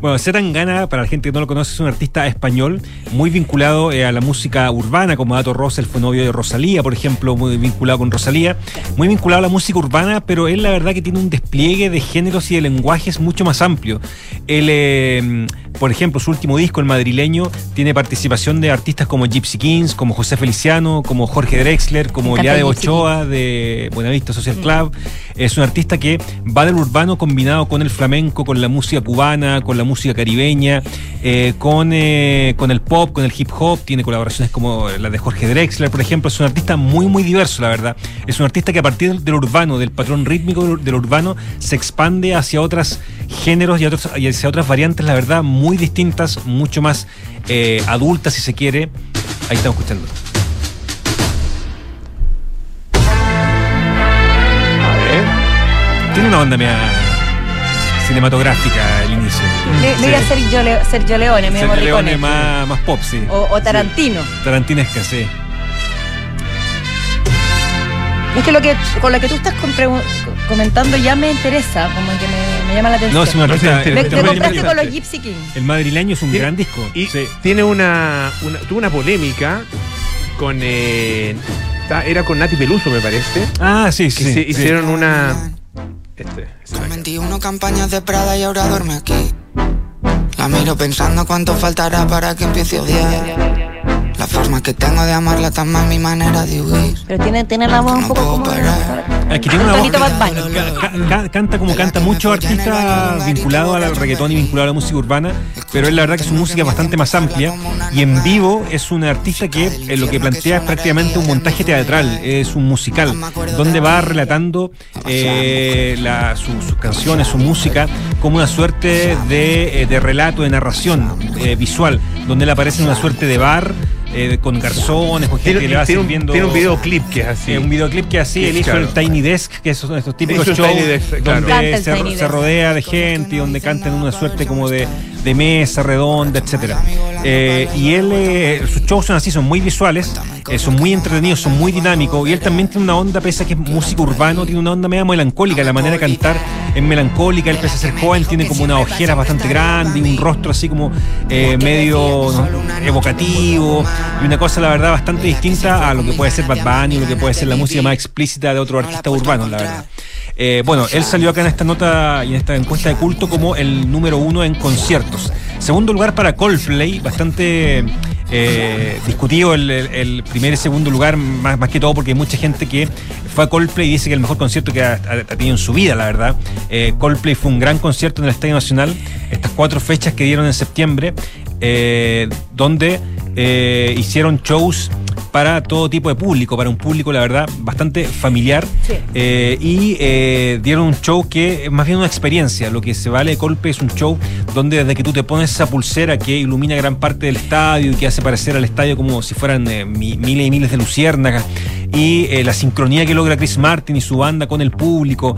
Bueno, Gana, para la gente que no lo conoce, es un artista español muy vinculado eh, a la música urbana, como Dato Rosa, él fue novio de Rosalía, por ejemplo, muy vinculado con Rosalía, muy vinculado a la música urbana, pero él la verdad que tiene un despliegue de géneros y de lenguajes mucho más amplio. Él, eh, por ejemplo, su último disco, el madrileño, tiene participación de artistas como Gypsy Kings, como José Feliciano, como Jorge Drexler, como Eliade Ochoa de Buenavista Social Club. Es un artista que va del urbano combinado con el flamenco, con la música cubana, con la música caribeña, eh, con, eh, con el pop, con el hip hop. Tiene colaboraciones como la de Jorge Drexler, por ejemplo. Es un artista muy, muy diverso, la verdad. Es un artista que a partir del urbano, del patrón rítmico del urbano, se expande hacia otros géneros y hacia otras variantes, la verdad, muy distintas, mucho más eh, adultas, si se quiere. Ahí estamos escuchando. Tiene una onda media cinematográfica el Me, me iba a ser yo, Leo- Sergio Leone, me Sergio. Leone más, más pop, sí. O, o Tarantino. Tarantinesca, sí. Es que lo que con lo que tú estás comentando ya me interesa, como que me, me llama la atención. No, es un artista. me, es me compraste con los Gypsy Kings. El madrileño es un Tiene- gran disco. Y Sí. tiene una, una- tuvo una polémica con eh, era con Nati Peluso me parece Ah, sí, que sí. se sí. hicieron una este, esa- 21 campañas de Prada y ahora duerme aquí. La miro pensando cuánto faltará para que empiece a odiar. La forma que tengo de amarla tan mal mi manera de huir. Pero tiene, tiene la voz un poco como. Es que tiene una voz. Canta como canta muchos artistas vinculados al reggaetón y vinculados a la música urbana, pero es la verdad que su música es bastante más amplia y en vivo es un artista que eh, lo que plantea es prácticamente un montaje teatral, es un musical, donde va relatando eh, la- su- sus canciones, su música, como una suerte de, eh, de relato, de narración eh, visual, donde él aparece en una suerte de bar. eh, con garzones, con gente tiene, que le va tiene un, sirviendo. tiene un videoclip que es así Sí, un videoclip que así, Sí, él hizo claro. el Tiny Desk, que son estos típicos shows Tiny Desk, claro. donde se, Tiny se Desk. rodea de gente y donde cantan en una suerte como de, de mesa redonda, etcétera. Eh, y él, eh, sus shows son así, son muy visuales, eh, son muy entretenidos, son muy dinámicos. Y él también tiene una onda, pese a que es músico urbano, tiene una onda media melancólica. La manera de cantar es melancólica. Él, pese a ser joven, tiene como unas ojeras bastante grandes y un rostro así como eh, medio evocativo. Y una cosa, la verdad, bastante distinta a lo que puede ser Bad Bunny o lo que puede ser la música más explícita de otros artistas urbanos, la verdad. Eh, bueno, él salió acá en esta nota y en esta encuesta de culto como el número uno en conciertos. Segundo lugar para Coldplay, bastante eh, discutido el, el- primer y segundo lugar, más, más que todo porque hay mucha gente que fue a Coldplay y dice que el mejor concierto que ha- ha tenido en su vida, la verdad. Eh, Coldplay fue un gran concierto en el Estadio Nacional, estas cuatro fechas que dieron en septiembre, eh, donde eh, hicieron shows para todo tipo de público, para un público, la verdad, bastante familiar. Sí. Eh, y eh, dieron un show que es más bien una experiencia. Lo que se vale de golpe es un show donde desde que tú te pones esa pulsera que ilumina gran parte del estadio y que hace parecer al estadio como si fueran eh, mi- miles y miles de luciérnagas, y la sincronía que logra Chris Martin y su banda con el público,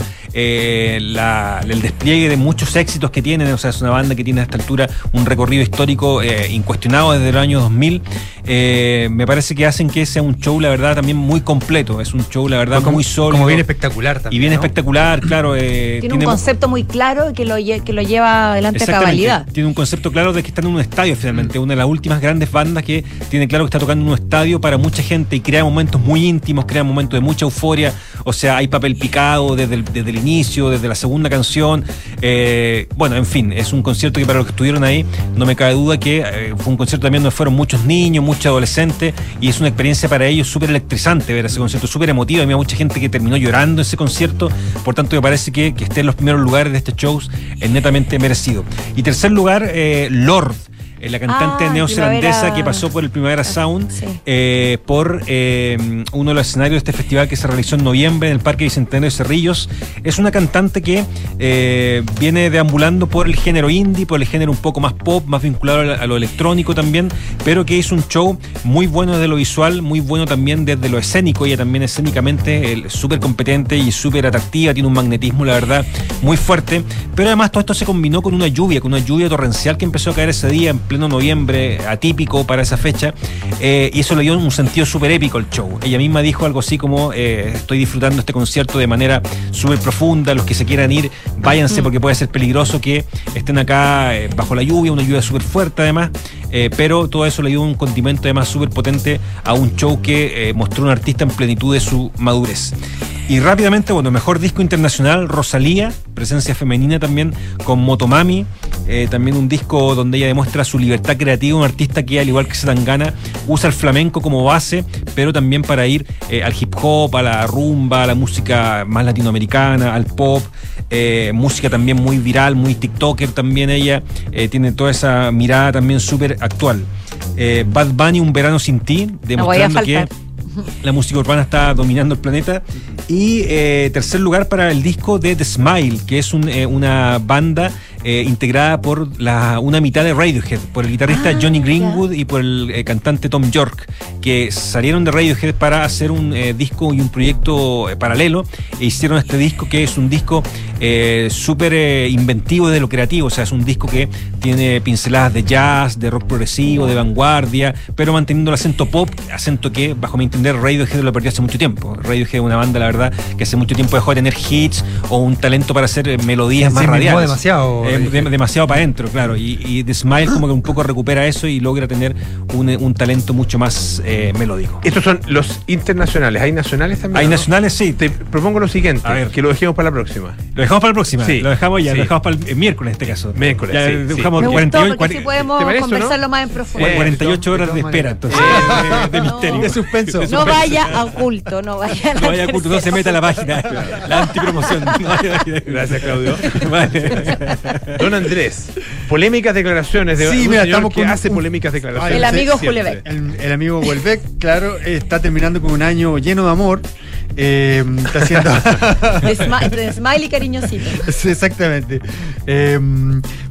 la- el despliegue de muchos éxitos que tienen, o sea, es una banda que tiene a esta altura un recorrido histórico eh, incuestionado desde el año 2000, eh, me parece que hacen que sea un show, la verdad, también muy completo, es un show, la verdad, Como- muy sólido. como bien espectacular también, Y bien ¿no? espectacular, claro. eh, Tiene un concepto muy claro que lo, lle- que lo lleva adelante a cabalidad. Tiene un concepto claro de que está en un estadio finalmente, una de las últimas grandes bandas que tiene claro que está tocando en un estadio para mucha gente y crea momentos muy íntimos, crea momentos de mucha euforia, o sea, hay papel picado desde el, desde el inicio, desde la segunda canción, eh, bueno, en fin, es un concierto que para los que estuvieron ahí, no me cabe duda que eh, fue un concierto también donde fueron muchos niños, muchos adolescentes, y es una experiencia para ellos súper electrizante ver ese concierto, súper emotivo, había mucha gente que terminó llorando ese concierto, por tanto me parece que, que esté en los primeros lugares de este shows es netamente merecido. Y tercer lugar, eh, Lord. Eh, la cantante Ah, neozelandesa Primavera- que pasó por el Primavera Sound, sí. eh, por eh, uno de los escenarios de este festival que se realizó en noviembre en el Parque Bicentenario de Cerrillos. Es una cantante que eh, viene deambulando por el género indie, por el género un poco más pop, más vinculado a lo- electrónico también, pero que hizo un show muy bueno desde lo visual, muy bueno también desde lo escénico. Ella también escénicamente súper competente y súper atractiva, tiene un magnetismo, la verdad, muy fuerte. Pero además todo esto se combinó con una lluvia, con una lluvia torrencial que empezó a caer ese día en pleno noviembre, atípico para esa fecha, eh, y eso le dio un sentido súper épico al show. Ella misma dijo algo así como, eh, estoy disfrutando este concierto de manera súper profunda, los que se quieran ir, váyanse porque puede ser peligroso que estén acá eh, bajo la lluvia, una lluvia súper fuerte además, pero todo eso le dio un condimento además súper potente a un show que mostró un artista en plenitud de su madurez. Y rápidamente, bueno, mejor disco internacional, Rosalía, presencia femenina también con Motomami, eh, también un disco donde ella demuestra su libertad creativa, un artista que al igual que Setangana usa el flamenco como base, pero también para ir eh, al hip hop, a la rumba, a la música más latinoamericana, al pop, eh, música también muy viral, muy TikToker también ella, tiene toda esa mirada también súper actual. Bad Bunny, Un Verano Sin Ti, No demostrando que. La música urbana está dominando el planeta. Y eh, tercer lugar para el disco de The Smile, que es un, eh, una banda eh, integrada por la, una mitad de Radiohead, por el guitarrista Ah, Johnny Greenwood y por el cantante Tom York, que salieron de Radiohead para hacer un disco y un proyecto paralelo e hicieron este disco que es un disco eh, súper eh, inventivo de lo creativo, o sea, es un disco que tiene pinceladas de jazz, de rock progresivo, de vanguardia, pero manteniendo el acento pop, acento que, bajo mi entender, Radiohead lo perdió hace mucho tiempo. Radiohead es una banda, la verdad, que hace mucho tiempo dejó de tener hits o un talento para hacer eh, melodías Sí, más radiales. demasiado, Eh, de- demasiado para adentro, claro. Y, y The Smile como que un poco recupera eso y logra tener un, un talento mucho más eh, melódico. Estos son los internacionales. ¿Hay nacionales también? Hay no? nacionales, sí. Te propongo lo siguiente, A ver. que lo dejemos para la próxima. Lo dejamos para la próxima. Sí. Lo dejamos ya, Sí. lo dejamos para el, el miércoles en este caso. Miércoles, Ya, sí, dejamos sí. Me 48, gustó podemos ¿te parece, conversarlo más en profundidad. Eh, 48 horas de espera, entonces, de, de misterio. De suspenso. No vaya a oculto, no vaya a No vaya a oculto, no se meta a la página. La antipromoción. Gracias, Claudio. Vale. Don Andrés, polémicas declaraciones de Sí, un mira, estamos que con hace un- polémicas declaraciones. El amigo. Julebeck. El, el amigo Welbeck, claro, está terminando con un año lleno de amor. Eh, está haciendo. De, smi- de smiley cariñosito. Sí, exactamente. Eh,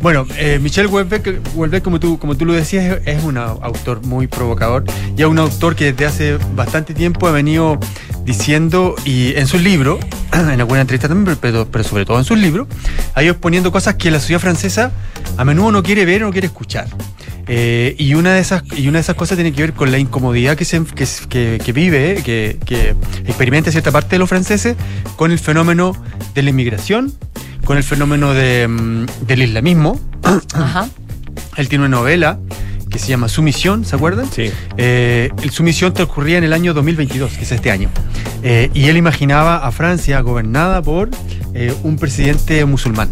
bueno, eh, Michel Houellebecq, Houellebecq, como tú, como tú lo decías, es, un au- autor muy provocador y es un autor que desde hace bastante tiempo ha venido diciendo, y en sus libros, en alguna entrevista también, pero, pero sobre todo en sus libros, ha ido exponiendo cosas que la sociedad francesa a menudo no quiere ver o no quiere escuchar. Eh, y, una de esas, y una de esas cosas tiene que ver con la incomodidad que, se, que, que- que vive, que, que experimenta cierta parte de los franceses con el fenómeno de la inmigración, con el fenómeno de, mm, del islamismo. Ajá. Él tiene una novela que se llama Sumisión, ¿se acuerdan? Sí. Eh, el Sumisión transcurría en el año 2022, que es este año. Eh, y él imaginaba a Francia gobernada por eh, un presidente musulmán.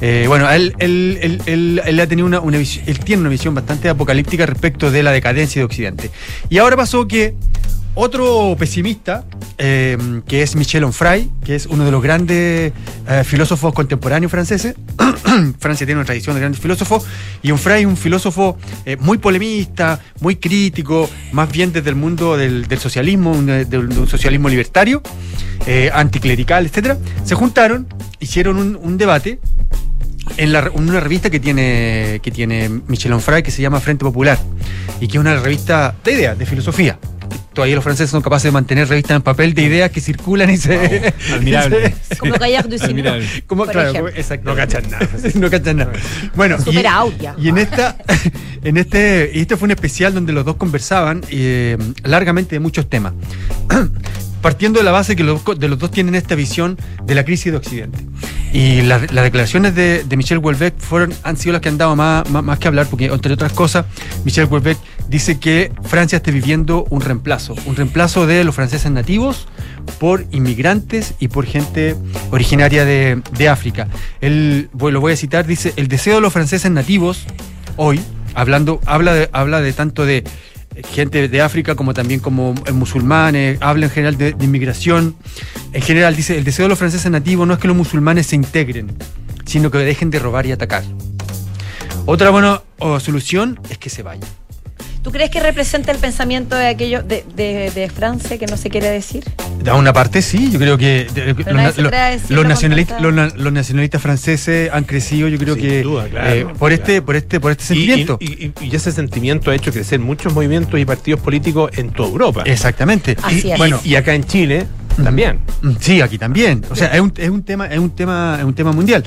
Eh, bueno, él, ha tenido una, él tiene una visión bastante apocalíptica respecto de la decadencia de Occidente. Y ahora pasó que otro pesimista, eh, que es Michel Onfray, que es uno de los grandes eh, filósofos contemporáneos franceses, Francia tiene una tradición de grandes filósofos, y Onfray es un filósofo eh, muy polemista, muy crítico, más bien desde el mundo del, socialismo, un- de, un socialismo libertario, anticlerical, etc. Se juntaron, hicieron un debate en la- una revista que tiene, que tiene Michel Onfray que se llama Frente Popular y que es una revista de ideas, de filosofía. Todavía los franceses son capaces de mantener revistas en papel de ideas que circulan y se. admirable. se- Como Gaillard du Signo, Admirable. como, claro, como- exacto. No cachan nada. no cachan nada. Bueno, y, Super out ya. y en esta, en este, y este fue un especial donde los dos conversaban eh, largamente de muchos temas. Partiendo de la base que los, de los dos tienen esta visión de la crisis de Occidente. Y la- las declaraciones de, Michel Houellebecq fueron, han sido las que han dado más, más, que hablar, porque entre otras cosas, Michel Houellebecq dice que Francia está viviendo un reemplazo, un reemplazo de los franceses nativos por inmigrantes y por gente originaria de, de África. Él, lo voy a citar, dice, el deseo de los franceses nativos hoy, hablando, habla de, habla de tanto de gente de África como también como eh, musulmanes, habla en general de, inmigración. En general dice, el deseo de los franceses nativos no es que los musulmanes se integren, sino que dejen de robar y atacar. Otra buena solución es que se vaya. ¿Tú crees que representa el pensamiento de aquello de, de- de Francia que no se quiere decir? De una parte sí, yo creo que de- los, na- los- a nacionalistas, los, franceses han crecido, yo creo Sin que duda, claro, eh, por este, por este, por este sentimiento. y- y- y ese sentimiento ha hecho crecer muchos movimientos y partidos políticos en toda Europa. Exactamente. Así y, es. Bueno, Y acá en Chile también. Sí, aquí también. O sea, es un, es un tema, es un tema, es un tema mundial.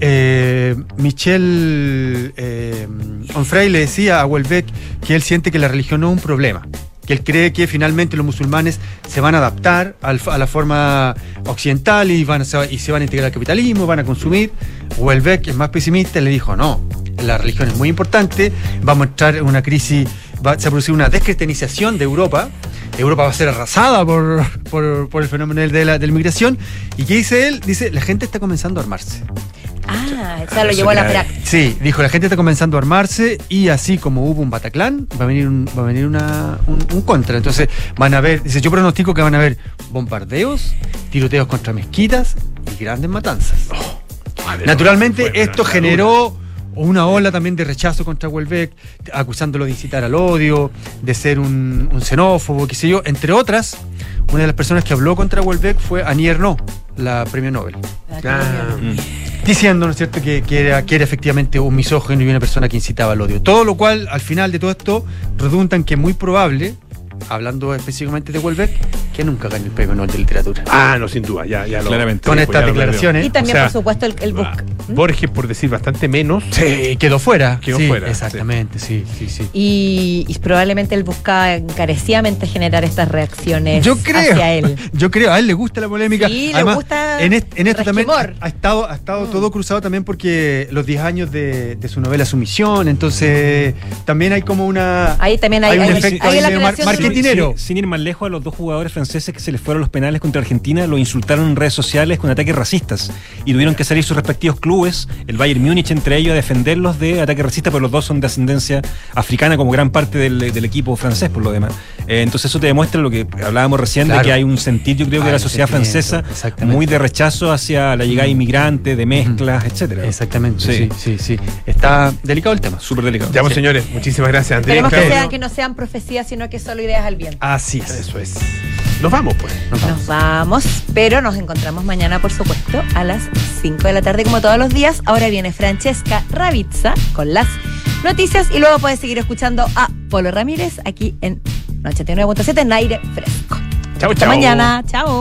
Eh, Michel eh, Onfray le decía a Welbeck que él siente que la religión no es un problema. Que él cree que finalmente los musulmanes se van a adaptar al- a la forma occidental y, van y se van a integrar al capitalismo, van a consumir. Welbeck, es más pesimista, le dijo, no, la religión es muy importante, vamos a entrar en una crisis, va, se va a producir una descristianización de Europa, Europa va a ser arrasada por, por- por el fenómeno de la, de la inmigración. ¿Y qué dice él? Dice, la gente está comenzando a armarse. Ah, o sea, lo llevó a la práctica. Sí, dijo, la gente está comenzando a armarse y así como hubo un Bataclan, va a venir un, va a venir una, un, un contra. Entonces van a haber, dice, yo pronostico que van a haber bombardeos, tiroteos contra mezquitas y grandes matanzas. Naturalmente, Fue una esto dura. Generó una ola también de rechazo contra Welbeck, acusándolo de incitar al odio, de ser un, un xenófobo, qué sé yo. Entre otras, una de las personas que habló contra Welbeck fue Annie Ernaux, la premio Nobel. Ah, Diciendo, ¿no es cierto?, que, que era, que era efectivamente un misógino y una persona que incitaba al odio. Todo lo cual, al final de todo esto, redunda en que es muy probable, hablando específicamente de Welbeck, que nunca gane el premio Nobel de Literatura. Ah, no, sin duda, ya, ya lo Claramente. Con sí, estas lo declaraciones. Y también, O sea, por supuesto, el, el bus- Borges, por decir bastante menos. Sí, quedó fuera. Quedó Sí, fuera, Exactamente, sí, sí, sí. Y, y probablemente él buscaba encarecidamente generar estas reacciones Yo creo, hacia él. yo creo, a él le gusta la polémica. Sí, le gusta en, est- en esto también ha, estado, ha estado todo cruzado también porque los 10 años de, de su novela Sumisión, entonces también hay como una... Ahí también hay, Hay un hay- efecto hay ahí la mar- de un- marketinero. Sin, sin ir más lejos, a los dos jugadores franceses que se les fueron los penales contra Argentina lo insultaron en redes sociales con ataques racistas y tuvieron que salir sus respectivos clubes, el Bayern Múnich entre ellos, a defenderlos de ataques racistas, pero los dos son de ascendencia africana como gran parte del, del equipo francés por lo demás. Eh, entonces eso te demuestra lo que hablábamos recién de Claro. que hay un sentir, yo creo que Hay de la sociedad francesa muy de rechazo hacia la llegada de inmigrantes, de mezclas, etcétera. Exactamente, Sí. sí, sí, sí. Está delicado el tema. Súper delicado. Ya, pues, señores, muchísimas gracias. Esperemos que, sean, que no sean profecías, sino que solo ideas al viento. Así es. Eso es. Nos vamos, pues. Nos vamos, pero nos encontramos mañana, por supuesto, a las 5 de la tarde, como todos los días. Ahora viene Francesca Ravizza con las noticias y luego puedes seguir escuchando a Polo Ramírez aquí en 89.7 en aire fresco. Chau, Hasta chau. mañana. Chao.